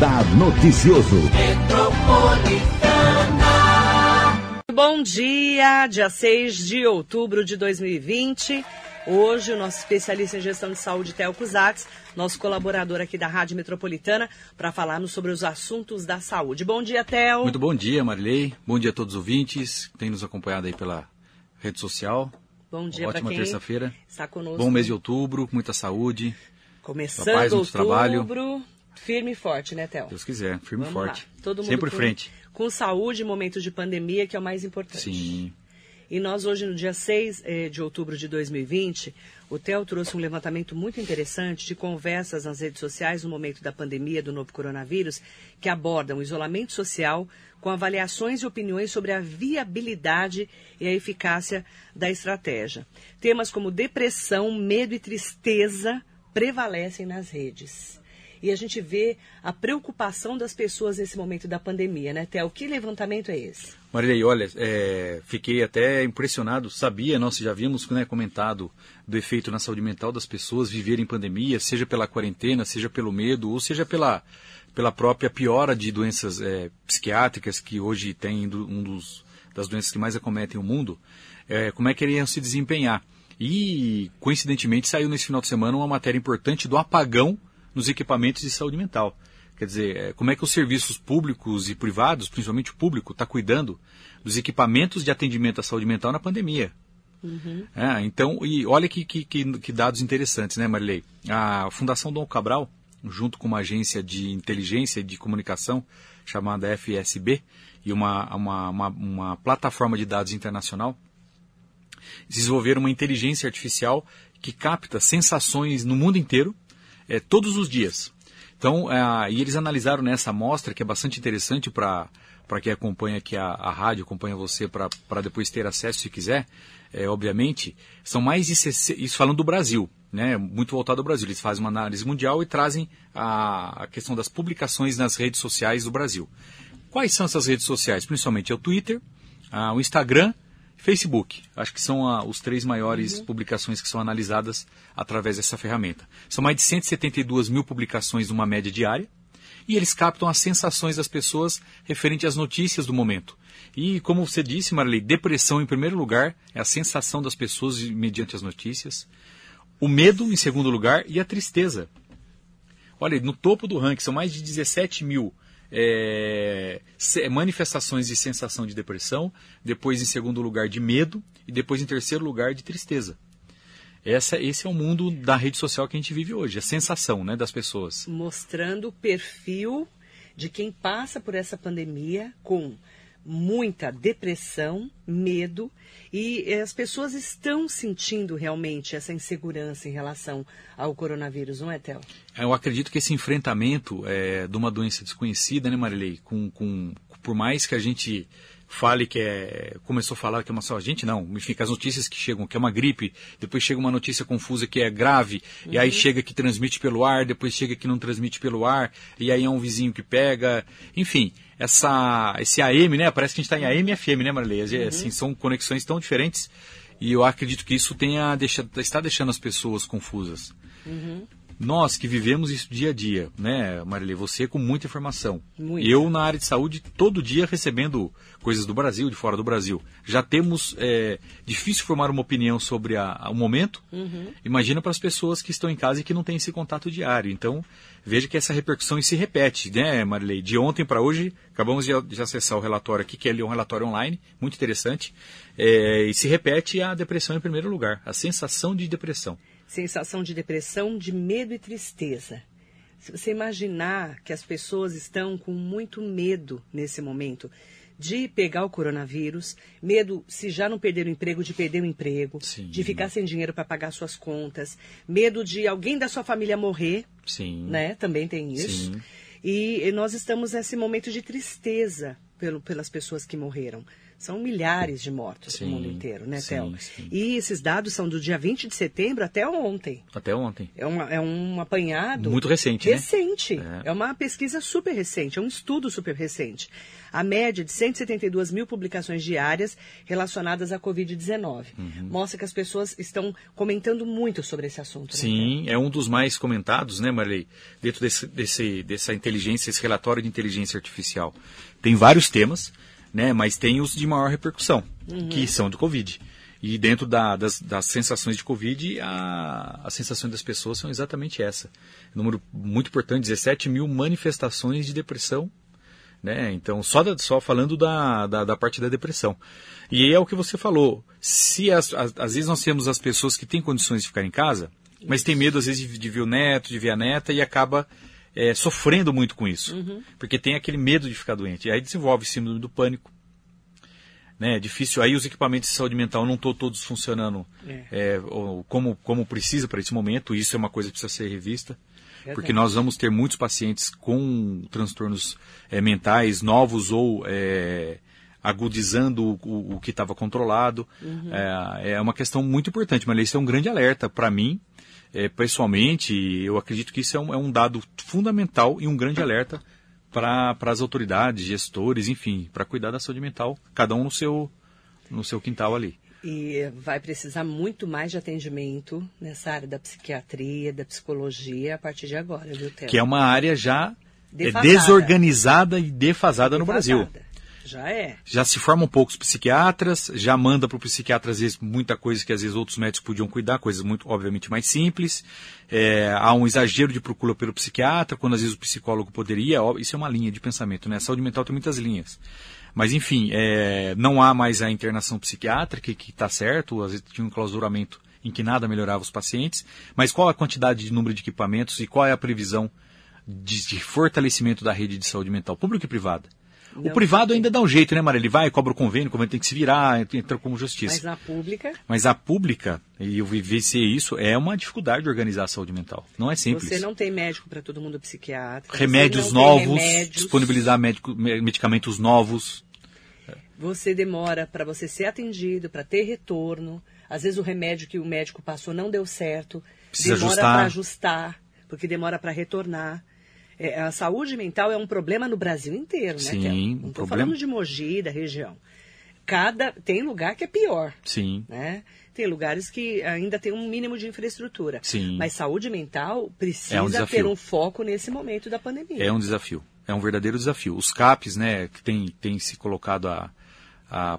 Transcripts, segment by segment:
Radar Noticioso. Bom dia, dia 6 de outubro de 2020. Hoje, o nosso especialista em gestão de saúde, Theo Cusatz, nosso colaborador aqui da Rádio Metropolitana, para falarmos sobre os assuntos da saúde. Bom dia, Theo. Muito bom dia, Marilei. Bom dia a todos os ouvintes que têm nos acompanhado aí pela rede social. Bom dia para Ótima quem terça-feira. está conosco. Bom mês de outubro, muita saúde. Começando paz, outubro, trabalho. Firme e forte, né, Theo? Deus quiser, firme e Vamos forte. lá. Todo mundo Sempre em com, frente. Com saúde, momentos de pandemia, que é o mais importante. Sim. E nós hoje, no dia 6 eh, de outubro de 2020, o Theo trouxe um levantamento muito interessante de conversas nas redes sociais no momento da pandemia do novo coronavírus, que abordam o isolamento social com avaliações e opiniões sobre a viabilidade e a eficácia da estratégia. Temas como depressão, medo e tristeza prevalecem nas redes. E a gente vê a preocupação das pessoas nesse momento da pandemia, né, Theo? Que levantamento é esse? Marilei, olha, é, fiquei até impressionado. Sabia, nós já havíamos né, comentado do efeito na saúde mental das pessoas viverem pandemia, seja pela quarentena, seja pelo medo, ou seja pela, pela própria piora de doenças é, psiquiátricas que hoje tem um dos das doenças que mais acometem o mundo. é, como é que iriam se desempenhar? E coincidentemente saiu nesse final de semana uma matéria importante do apagão nos equipamentos de saúde mental. Quer dizer, é, como é que os serviços públicos e privados, principalmente o público, está cuidando dos equipamentos de atendimento à saúde mental na pandemia. É, então, e olha que, que, que- que dados interessantes, né, Marilei? A Fundação Dom Cabral, junto com uma agência de inteligência e de comunicação chamada FSB e uma, uma, uma, uma plataforma de dados internacional, desenvolveram uma inteligência artificial que capta sensações no mundo inteiro, eh, todos os dias. Então, ah, e eles analisaram nessa amostra, que é bastante interessante para quem acompanha aqui a, a rádio, acompanha você para depois ter acesso se quiser, eh, obviamente, são mais de 60, isso falando do Brasil, né, muito voltado ao Brasil. Eles fazem uma análise mundial e trazem a, a questão das publicações nas redes sociais do Brasil. Quais são essas redes sociais? Principalmente é o Twitter, ah, o Instagram Facebook. Acho que são ah, os três maiores publicações que são analisadas através dessa ferramenta. São mais de 172 mil publicações numa média diária e eles captam as sensações das pessoas referente às notícias do momento. E como você disse, Marley, depressão em primeiro lugar é a sensação das pessoas mediante as notícias. O medo em segundo lugar e a tristeza. Olha, no topo do ranking são mais de 17 mil é, se- manifestações de sensação de depressão, depois em segundo lugar de medo e depois em terceiro lugar de tristeza. Essa, esse é o mundo da rede social que a gente vive hoje, a sensação né, das pessoas. mostrando o perfil de quem passa por essa pandemia com muita depressão, medo e eh, as pessoas estão sentindo realmente essa insegurança em relação ao coronavírus, não é, Theo? Eu acredito que esse enfrentamento é, de uma doença desconhecida, né, Marilei? Com, com, por mais que a gente fale que é. Começou a falar que é uma só. A gente não. Enfim, as notícias que chegam, que é uma gripe, depois chega uma notícia confusa que é grave, e aí chega que transmite pelo ar, depois chega que não transmite pelo ar, e aí é um vizinho que pega. Enfim, essa, esse AM, né? Parece que a gente está em AM e FM, né, Marilei? Assim, são conexões tão diferentes. E eu acredito que isso tenha deixa, está deixando as pessoas confusas. Nós que vivemos isso dia a dia, né, Marilê? Você com muita informação. Muita. Eu na área de saúde, todo dia recebendo coisas do Brasil, de fora do Brasil. Já temos. É, difícil formar uma opinião sobre a- a- o momento. Imagina para as pessoas que estão em casa e que não têm esse contato diário. Então, veja que essa repercussão se repete, né, Marilei? De ontem para hoje, acabamos de, de acessar o relatório aqui, que é um relatório online, muito interessante. É, e se repete a depressão em primeiro lugar, a sensação de depressão. Sensação de depressão, de medo e tristeza. Se você imaginar que as pessoas estão com muito medo nesse momento de pegar o coronavírus, medo, se já não perder o emprego, de perder o emprego, Sim. de ficar sem dinheiro para pagar suas contas, medo de alguém da sua família morrer, Sim. né? Também tem isso. Sim. E nós estamos nesse momento de tristeza pelo, pelas pessoas que morreram. São milhares de mortos Sim, no mundo inteiro, né, Théo? E esses dados são do dia 20 de setembro até ontem. Até ontem. É, uma, é um apanhado. Muito recente, né? Recente. É. É. uma pesquisa super recente, é um estudo super recente. A média de 172 mil publicações diárias relacionadas à Covid-19. Uhum. Mostra que as pessoas estão comentando muito sobre esse assunto. né, Sim, é um dos mais comentados, né, Marley? Dentro desse, desse, dessa inteligência, esse relatório de inteligência artificial. Tem vários temas, né, mas tem os de maior repercussão, que são do Covid. E dentro da- das, das sensações de Covid, a, as sensações das pessoas são exatamente essa. Número muito importante, 17 mil manifestações de depressão né? Então, só, da- só falando da, da, da parte da depressão. E aí é o que você falou. Se as, as- às vezes nós temos as pessoas que têm condições de ficar em casa, mas tem medo às vezes de, de ver o neto, de ver a neta e acaba é, sofrendo muito com isso. Porque tem aquele medo de ficar doente. E aí desenvolve síndrome do pânico. Né, é difícil. Aí os equipamentos de saúde mental não estão todos funcionando É. é, como, como precisa para esse momento. Isso é uma coisa que precisa ser revista. Verdade. Porque nós vamos ter muitos pacientes com transtornos eh, mentais novos ou eh, agudizando o, o- o que estava controlado. É, é uma questão muito importante, mas isso é um grande alerta para mim, eh, pessoalmente. Eu acredito que isso é um, é um dado fundamental e um grande alerta para as autoridades, gestores, enfim, para cuidar da saúde mental, cada um no seu, no seu quintal ali. E vai precisar muito mais de atendimento nessa área da psiquiatria, da psicologia a partir de agora, viu, Theo? Que é uma área já Defasada. desorganizada e defasada no Brasil. Já é. já se formam poucos psiquiatras, já manda para o psiquiatra, às vezes, muita coisa que às vezes outros médicos podiam cuidar, coisas muito, obviamente, mais simples. É, há um exagero de procura pelo psiquiatra, quando às vezes o psicólogo poderia. Isso é uma linha de pensamento, né? A saúde mental tem muitas linhas. Mas, enfim, é, não há mais a internação psiquiátrica, que está certo, às vezes tinha um clausuramento em que nada melhorava os pacientes. Mas qual a quantidade de número de equipamentos e qual é a previsão de, de fortalecimento da rede de saúde mental, pública e privada? O Não privado tem. ainda dá um jeito, né, Maria? Ele vai, cobra o convênio, o convênio tem que se virar, entra como justiça. Mas na pública, Mas a pública, e eu vivenciei isso, é uma dificuldade de organizar a saúde mental. Não é simples. você não tem médico para todo mundo psiquiatra. Remédios novos, remédios, disponibilizar médico- me- medicamentos novos. Você demora para você ser atendido, para ter retorno. Às vezes o remédio que o médico passou não deu certo. Precisa demora ajustar. para ajustar, porque demora para retornar. É, a saúde mental é um problema no Brasil inteiro, né, Sim, Kel? um Não estou problema. falando de Mogi, da região. Cada tem lugar que é pior, Sim. né? Tem lugares que ainda tem um mínimo de infraestrutura. Sim. Mas saúde mental precisa É um ter um foco nesse momento da pandemia. É um desafio. É um verdadeiro desafio. Os CAPs, né, que tem, tem se colocado a,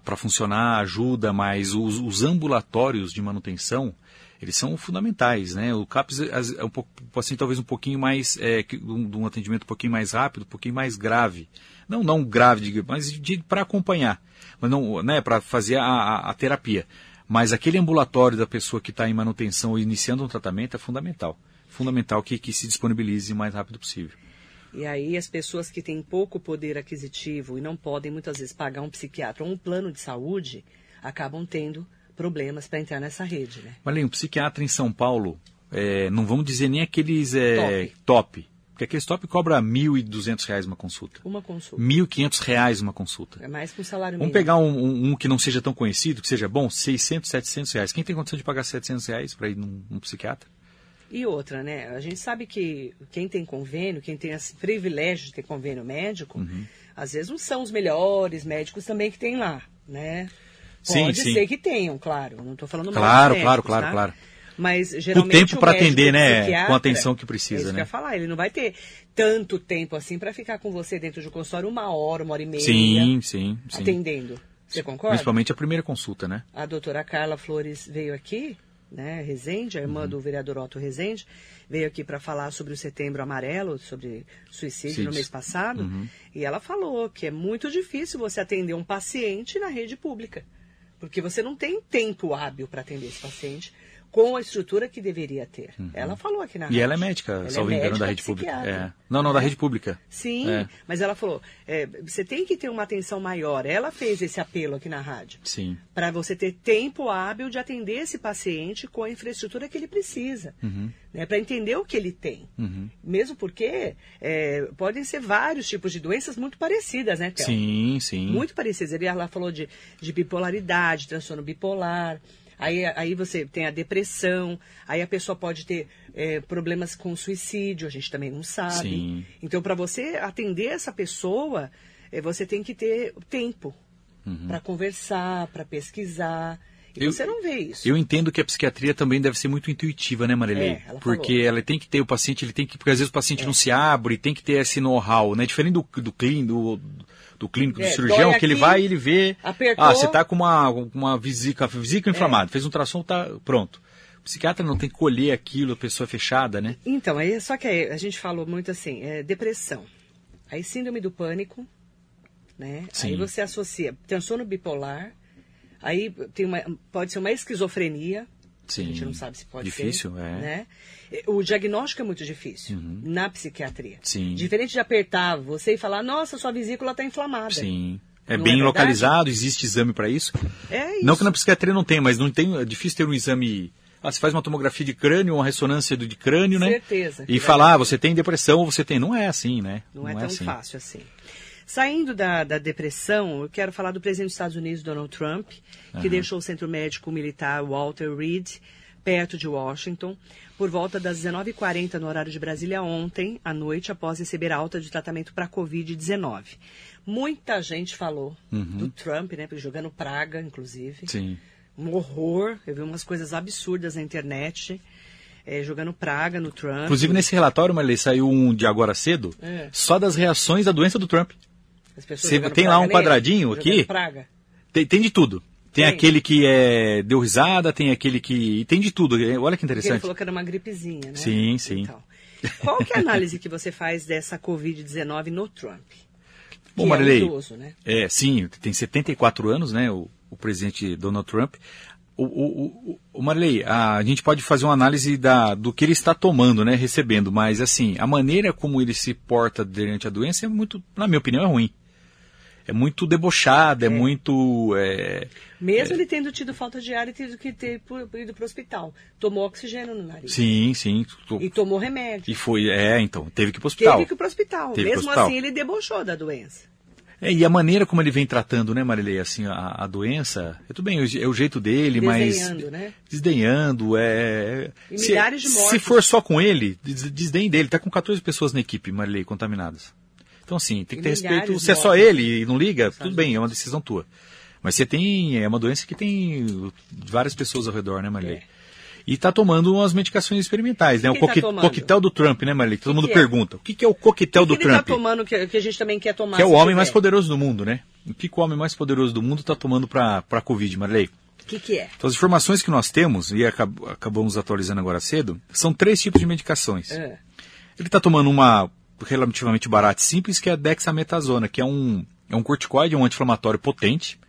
para funcionar, ajuda, mas os, os ambulatórios de manutenção, eles são fundamentais, né? O CAPS é, é um pouco, assim, talvez um pouquinho mais, é, um, um atendimento um pouquinho mais rápido, um pouquinho mais grave. Não, não grave, mas para acompanhar, mas não, né, para fazer a, a- a terapia. Mas aquele ambulatório da pessoa que está em manutenção ou iniciando um tratamento é fundamental. Fundamental que, que se disponibilize o mais rápido possível. E aí as pessoas que têm pouco poder aquisitivo e não podem muitas vezes pagar um psiquiatra ou um plano de saúde, acabam tendo problemas para entrar nessa rede, né? Marlene, um psiquiatra em São Paulo, é, não vamos dizer nem aqueles é, Top. top. Porque aqueles top cobra 1.200 reais uma consulta. Uma consulta. 1.500 reais uma consulta. É mais que um salário Vamos mínimo. pegar um, um- um que não seja tão conhecido, que seja bom, 600, 700 reais. Quem tem condição de pagar 700 reais para ir num, num psiquiatra? E outra, né? A gente sabe que quem tem convênio, quem tem esse privilégio de ter convênio médico, Uhum. às vezes não são os melhores médicos também que tem lá, né? Sim, Pode sim. ser que tenham, claro. Não estou falando Claro, dos claro, médicos, claro, tá? claro. Mas geralmente tempo o pra médico atender, né, com a atenção que precisa, é isso que né? eu ia falar. Ele não vai ter tanto tempo assim para ficar com você dentro de um consultório uma hora, uma hora e meia. Sim, sim, sim. Atendendo. Você concorda? Principalmente a primeira consulta, né? A doutora Carla Flores veio aqui, né, Rezende, a Uhum. irmã do vereador Otto Rezende, veio aqui para falar sobre o Setembro Amarelo, sobre suicídio no Sim. mês passado, Uhum. e ela falou que é muito difícil você atender um paciente na rede pública, porque você não tem tempo hábil para atender esse paciente com a estrutura que deveria ter. Uhum. Ela falou aqui na E ela é médica, ela salvo é engano, da rede pública. É. Não, não, da rede pública. Sim, é. mas ela falou, é, você tem que ter uma atenção maior. Ela fez esse apelo aqui na rádio. Sim. Para você ter tempo hábil de atender esse paciente com a infraestrutura que ele precisa. Uhum. Né, para entender o que ele tem. Uhum. Mesmo porque é, podem ser vários tipos de doenças muito parecidas, né, Théo? Sim, sim. Muito parecidas. Ela falou de, de bipolaridade, transtorno bipolar. Aí, aí você tem a depressão, aí a pessoa pode ter é, problemas com suicídio, a gente também não sabe. Sim. Então, para você atender essa pessoa, é, você tem que ter tempo uhum. para conversar, para pesquisar. E eu, você não vê isso. Eu entendo que a psiquiatria também deve ser muito intuitiva, né, Marilei? É, ela porque falou. ela tem que ter o paciente, ele tem que. Porque às vezes o paciente é. não se abre, tem que ter esse know-how, né? Diferente do, do clínico, do, do clínico, é, do cirurgião, que ele vai e ele vê. Apertou. Ah, você está com uma, uma vesícula, vesícula inflamada, é. fez um tração, tá pronto. O psiquiatra não tem que colher aquilo, a pessoa fechada, né? Então, aí, só que a gente falou muito assim, é, depressão. Aí síndrome do pânico, né? Sim. Aí você associa transtorno bipolar, aí tem uma, pode ser uma esquizofrenia, Sim. a gente não sabe se pode Difícil, ter, é. né? O diagnóstico é muito difícil uhum. na psiquiatria. Sim. Diferente de apertar você e falar, nossa, sua vesícula está inflamada. Sim. É não bem é localizado, existe exame para isso. É isso. Não que na psiquiatria não tenha, mas não tem, é difícil ter um exame. Ah, você faz uma tomografia de crânio, uma ressonância de crânio, né? Certeza. E falar, ah, você tem depressão ou você tem. Não é assim, né? Não, não é, é, tão assim. fácil assim. Saindo da, da, depressão, eu quero falar do presidente dos Estados Unidos, Donald Trump, que uhum. deixou o centro médico militar Walter Reed perto de Washington, por volta das 19h40 no horário de Brasília ontem, à noite, após receber alta de tratamento para Covid-19. Muita gente falou uhum. do Trump, né, jogando praga, inclusive. Sim. Um horror, eu vi umas coisas absurdas na internet. É, jogando praga no Trump. Inclusive, nesse relatório, Marley, saiu um de agora cedo, é. só das reações à doença do Trump. Você tem lá um quadradinho aqui. Praga. Tem, tem de tudo. Tem, tem, aquele que é, deu risada, tem aquele que. tem de tudo. Olha que interessante. Ele falou que era uma gripezinha, né? Sim, sim. Então, qual que é a análise que você faz dessa Covid-19 no Trump? Bom, Marilei, é, idoso, né? é, sim, tem 74 anos, né, o, o presidente Donald Trump. O, o, o, o Marilei, a, a, gente pode fazer uma análise da, do que ele está tomando, né, recebendo, mas assim, a maneira como ele se porta durante a doença é muito, na minha opinião, é ruim é muito debochada, é, é muito. É, Mesmo é... ele tendo tido falta de ar e tendo que ter ido para o hospital. Tomou oxigênio no nariz. Sim, sim. E tomou remédio. E foi, é, então, teve que ir para o hospital. Teve que ir para o hospital. Teve Mesmo hospital. assim, ele debochou da doença. É, e a maneira como ele vem tratando, né, Marilei, assim, a, a doença, é tudo bem, é o jeito dele, desdenhando, mas... Né? Desdenhando, é... E se, milhares de mortes. Se for só com ele, desdém dele. Tá com 14 pessoas na equipe, Marilei, contaminadas. Então, assim, tem que ter respeito. Se é só ele e não liga, tudo bem, é uma decisão tua. Mas você tem. É uma doença que tem várias pessoas ao redor, né, Marilei? É. E está tomando umas medicações experimentais, né? O, o tá coquetel do Trump, né, Marilei? Todo mundo que pergunta. É? O que, que, é o coquetel do que Trump? Ele tá tomando que, que, a gente também quer tomar. Que é o homem mais poderoso do mundo, né? O que, que o homem mais poderoso do mundo está tomando para a Covid, Marilei? O que, que é? Então, as informações que nós temos, e acab acabamos atualizando agora cedo, são três tipos de medicações. É. Ele está tomando uma relativamente barato e simples, que é a dexametasona, que é um, é um corticoide, um anti-inflamatório potente,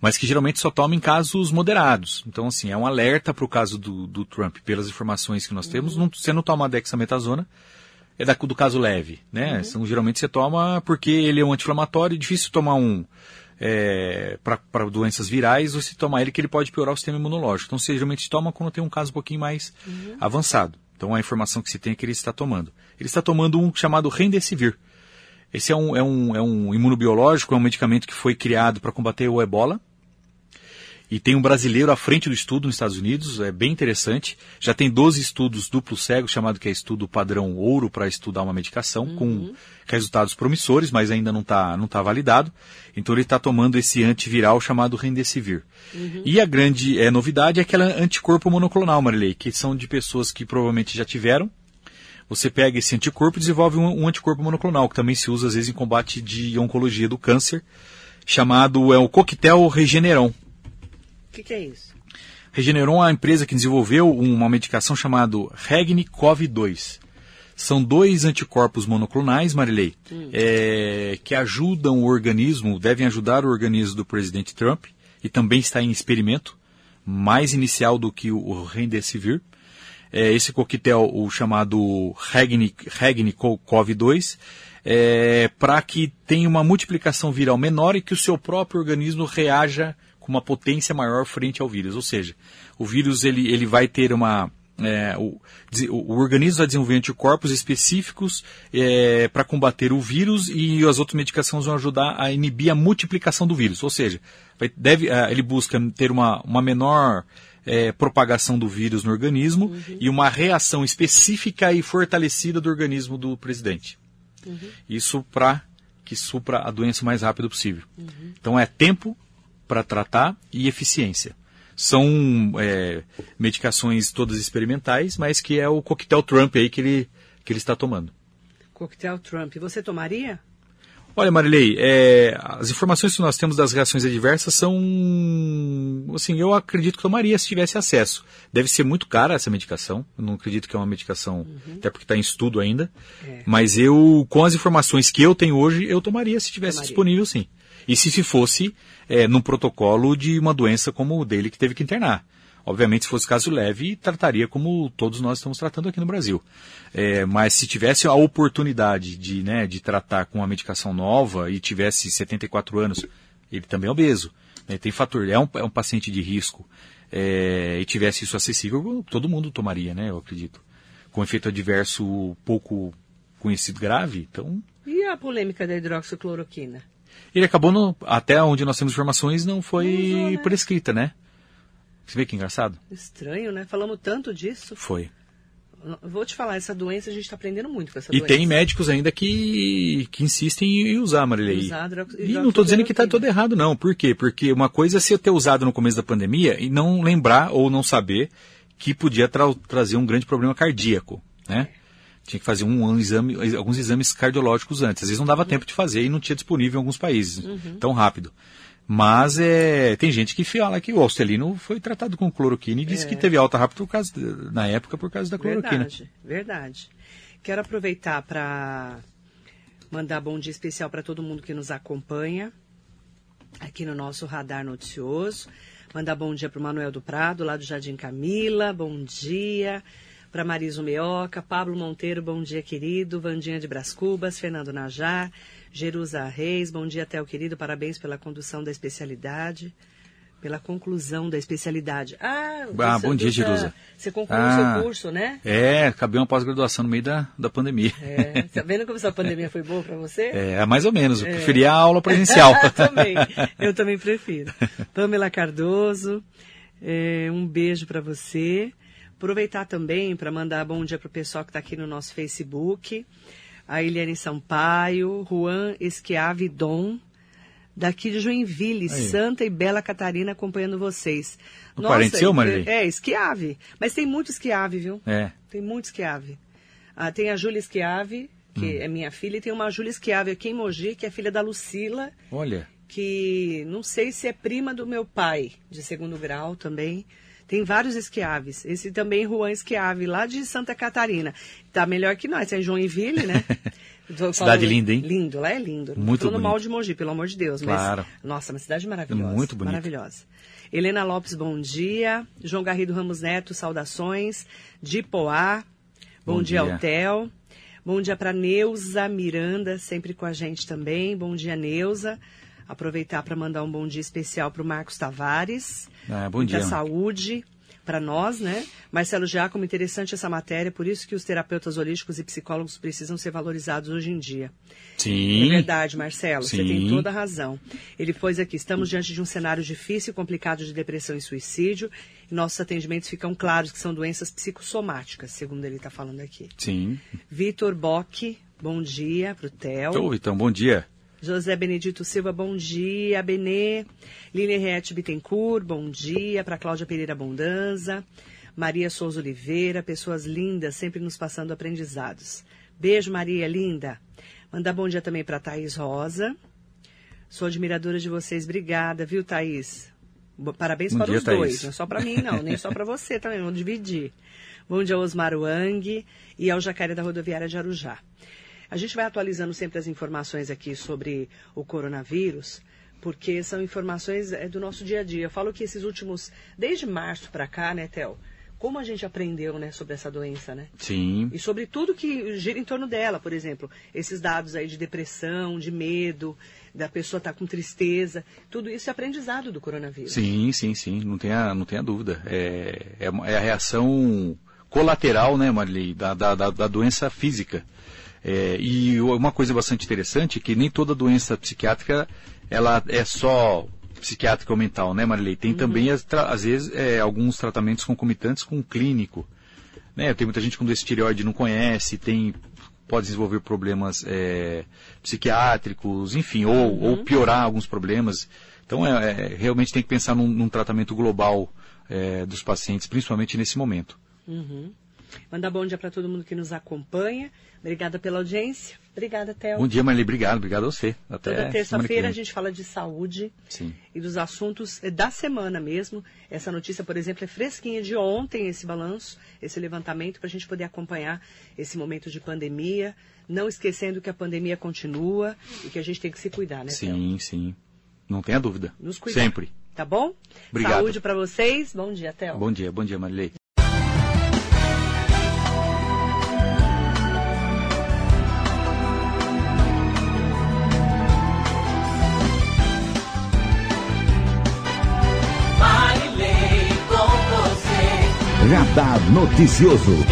mas que geralmente só toma em casos moderados. Então, assim, é um alerta para o caso do, do, Trump, pelas informações que nós temos. Uhum. Não, você não toma a dexametasona, é da, do caso leve, né? Uhum. Então, geralmente você toma porque ele é um anti-inflamatório, é difícil tomar um é, para doenças virais, ou se tomar ele que ele pode piorar o sistema imunológico. Então, você geralmente toma quando tem um caso um pouquinho mais uhum. avançado. Então, a informação que se tem é que ele está tomando ele está tomando um chamado Remdesivir. Esse é um, é um, é um imunobiológico, é um medicamento que foi criado para combater o ebola. E tem um brasileiro à frente do estudo nos Estados Unidos, é bem interessante. Já tem 12 estudos duplo cego, chamado que é estudo padrão ouro, para estudar uma medicação, uhum. com resultados promissores, mas ainda não está não tá validado. Então ele está tomando esse antiviral chamado Remdesivir. Uhum. E a grande é, novidade é aquela anticorpo monoclonal, Marilei, que são de pessoas que provavelmente já tiveram você pega esse anticorpo e desenvolve um, um, anticorpo monoclonal, que também se usa às vezes em combate de oncologia do câncer, chamado é o coquetel Regeneron. O que, que, é isso? Regeneron é a empresa que desenvolveu uma medicação chamada Regnicov-2. São dois anticorpos monoclonais, Marilei, hum. é, que ajudam o organismo, devem ajudar o organismo do presidente Trump, e também está em experimento mais inicial do que o Remdesivir. É, esse coquetel, o chamado Regni-CoV-2, é, para que tenha uma multiplicação viral menor e que o seu próprio organismo reaja com uma potência maior frente ao vírus. Ou seja, o vírus ele, ele vai ter uma. É, o, o, organismo vai desenvolver anticorpos específicos é, para combater o vírus e as outras medicações vão ajudar a inibir a multiplicação do vírus. Ou seja, vai, deve, é, ele busca ter uma, uma menor é, propagação do vírus no organismo uhum. e uma reação específica e fortalecida do organismo do presidente. Uhum. Isso para que supra a doença o mais rápido possível. Uhum. Então é tempo para tratar e eficiência. São é, medicações todas experimentais, mas que é o coquetel Trump aí que ele, que ele está tomando. Coquetel Trump. Você tomaria? Olha, Marilei, é, as informações que nós temos das reações adversas são. Assim, eu acredito que tomaria se tivesse acesso. Deve ser muito cara essa medicação. Eu não acredito que é uma medicação, uhum. até porque está em estudo ainda. É. Mas eu, com as informações que eu tenho hoje, eu tomaria se tivesse tomaria. disponível, sim. E se fosse é, num protocolo de uma doença como o dele que teve que internar. Obviamente, se fosse caso leve, trataria como todos nós estamos tratando aqui no Brasil. É, mas se tivesse a oportunidade de, né, de tratar com uma medicação nova e tivesse 74 anos, ele também é obeso. Né, tem fator, é um, é um paciente de risco. É, e tivesse isso acessível, todo mundo tomaria, né, eu acredito. Com efeito adverso pouco conhecido grave, então... E a polêmica da hidroxicloroquina? Ele acabou, no, até onde nós temos informações, não foi não usou, né? prescrita, né? Você vê que engraçado? Estranho, né? Falamos tanto disso. Foi. Vou te falar, essa doença a gente está aprendendo muito com essa e doença. E tem médicos ainda que, que insistem em usar, Marilei. Usar e não estou dizendo que está todo errado, não. Por quê? Porque uma coisa é você ter usado no começo da pandemia e não lembrar ou não saber que podia tra trazer um grande problema cardíaco, né? É. Tinha que fazer um, um, exame, alguns exames cardiológicos antes. Às vezes não dava uhum. tempo de fazer e não tinha disponível em alguns países uhum. tão rápido. Mas é, tem gente que fala que o Austelino foi tratado com cloroquina e disse é. que teve alta rápida por causa, na época por causa da cloroquina. Verdade, verdade. Quero aproveitar para mandar bom dia especial para todo mundo que nos acompanha aqui no nosso radar noticioso. Mandar bom dia para o Manuel do Prado, lá do Jardim Camila. Bom dia para Mariso Meoca, Pablo Monteiro, bom dia, querido. Vandinha de Bras Cubas, Fernando Najar, Jerusa Reis, bom dia, Theo, querido. Parabéns pela condução da especialidade. Pela conclusão da especialidade. Ah, ah bom dia, Jerusa. Você concluiu o ah, seu curso, né? É, acabei uma pós-graduação no meio da, da pandemia. É, tá vendo como essa pandemia foi boa para você? É, mais ou menos. Eu é. preferia a aula presencial. eu também. Eu também prefiro. Pamela Cardoso, é, um beijo para você. Aproveitar também para mandar bom dia para o pessoal que está aqui no nosso Facebook. A Eliane Sampaio, Juan Esquiave Dom, daqui de Joinville, Aí. Santa e Bela Catarina, acompanhando vocês. O Nossa, parente seu, Maria? É, Esquiave. Mas tem muito Esquiave, viu? É. Tem muito Esquiave. Ah, tem a Júlia Esquiave, que hum. é minha filha, e tem uma Júlia Esquiave aqui em Mogi, que é filha da Lucila. Olha. Que não sei se é prima do meu pai, de segundo grau também. Tem vários esquiaves. Esse também, Juan Esquiave, lá de Santa Catarina. Tá melhor que nós, é Joinville, né? cidade linda, hein? Lindo, lá é lindo. Muito Falando mal de Mogi, pelo amor de Deus. Claro. Mas, nossa, uma cidade maravilhosa. Muito bonita. Maravilhosa. Helena Lopes, bom dia. João Garrido Ramos Neto, saudações. De Poá, bom, bom dia, dia ao Theo. Bom dia para Neuza Miranda, sempre com a gente também. Bom dia, Neuza. Aproveitar para mandar um bom dia especial para o Marcos Tavares. Ah, bom dia. Da saúde para nós, né? Marcelo Giacomo, interessante essa matéria, por isso que os terapeutas holísticos e psicólogos precisam ser valorizados hoje em dia. Sim. É verdade, Marcelo, Sim. você tem toda a razão. Ele pôs aqui, estamos diante de um cenário difícil e complicado de depressão e suicídio, e nossos atendimentos ficam claros que são doenças psicossomáticas, segundo ele está falando aqui. Sim. Vitor Bock, bom dia para o Theo. Ô, então, bom dia. José Benedito Silva, bom dia. Benê. Lili Rete Bittencourt, bom dia. Para Cláudia Pereira Bondanza. Maria Souza Oliveira, pessoas lindas, sempre nos passando aprendizados. Beijo, Maria, linda. Mandar bom dia também para Thaís Rosa. Sou admiradora de vocês. Obrigada, viu, Thaís? Parabéns bom para dia, os Thaís. dois. Não é só para mim, não. nem só para você também. Vamos dividir. Bom dia, Osmar Wang e ao Jacaré da Rodoviária de Arujá. A gente vai atualizando sempre as informações aqui sobre o coronavírus porque são informações é, do nosso dia a dia. Eu falo que esses últimos, desde março para cá, né, Theo? Como a gente aprendeu, né, sobre essa doença, né? Sim. E sobre tudo que gira em torno dela, por exemplo, esses dados aí de depressão, de medo, da pessoa estar tá com tristeza, tudo isso é aprendizado do coronavírus. Sim, sim, sim, não tenha, não tenha dúvida. É, é, é a reação colateral, né, Marilei, da, da, da, da doença física. É, e uma coisa bastante interessante é que nem toda doença psiquiátrica ela é só psiquiátrica ou mental, né, Marilei? Tem uhum. também, às vezes, é, alguns tratamentos concomitantes com o clínico. Né? Tem muita gente com doença tireoide não conhece, tem, pode desenvolver problemas é, psiquiátricos, enfim, ou, uhum. ou, piorar alguns problemas. Então, é, é, realmente tem que pensar num, num tratamento global é, dos pacientes, principalmente nesse momento. Uhum. Mandar bom dia para todo mundo que nos acompanha. Obrigada pela audiência. Obrigada, Théo. Bom dia, Marli. Obrigado. Obrigado a você. Até Toda terça-feira a gente fala de saúde Sim. e dos assuntos eh, da semana mesmo. Essa notícia, por exemplo, é fresquinha de ontem, esse balanço, esse levantamento, para a gente poder acompanhar esse momento de pandemia. Não esquecendo que a pandemia continua e que a gente tem que se cuidar, né, Sim, Theo? sim. Não tenha dúvida. Nos cuidar. Sempre. Tá bom? Obrigado. Saúde para vocês. Bom dia, Théo. Bom dia, bom dia, Marilei. Noticioso.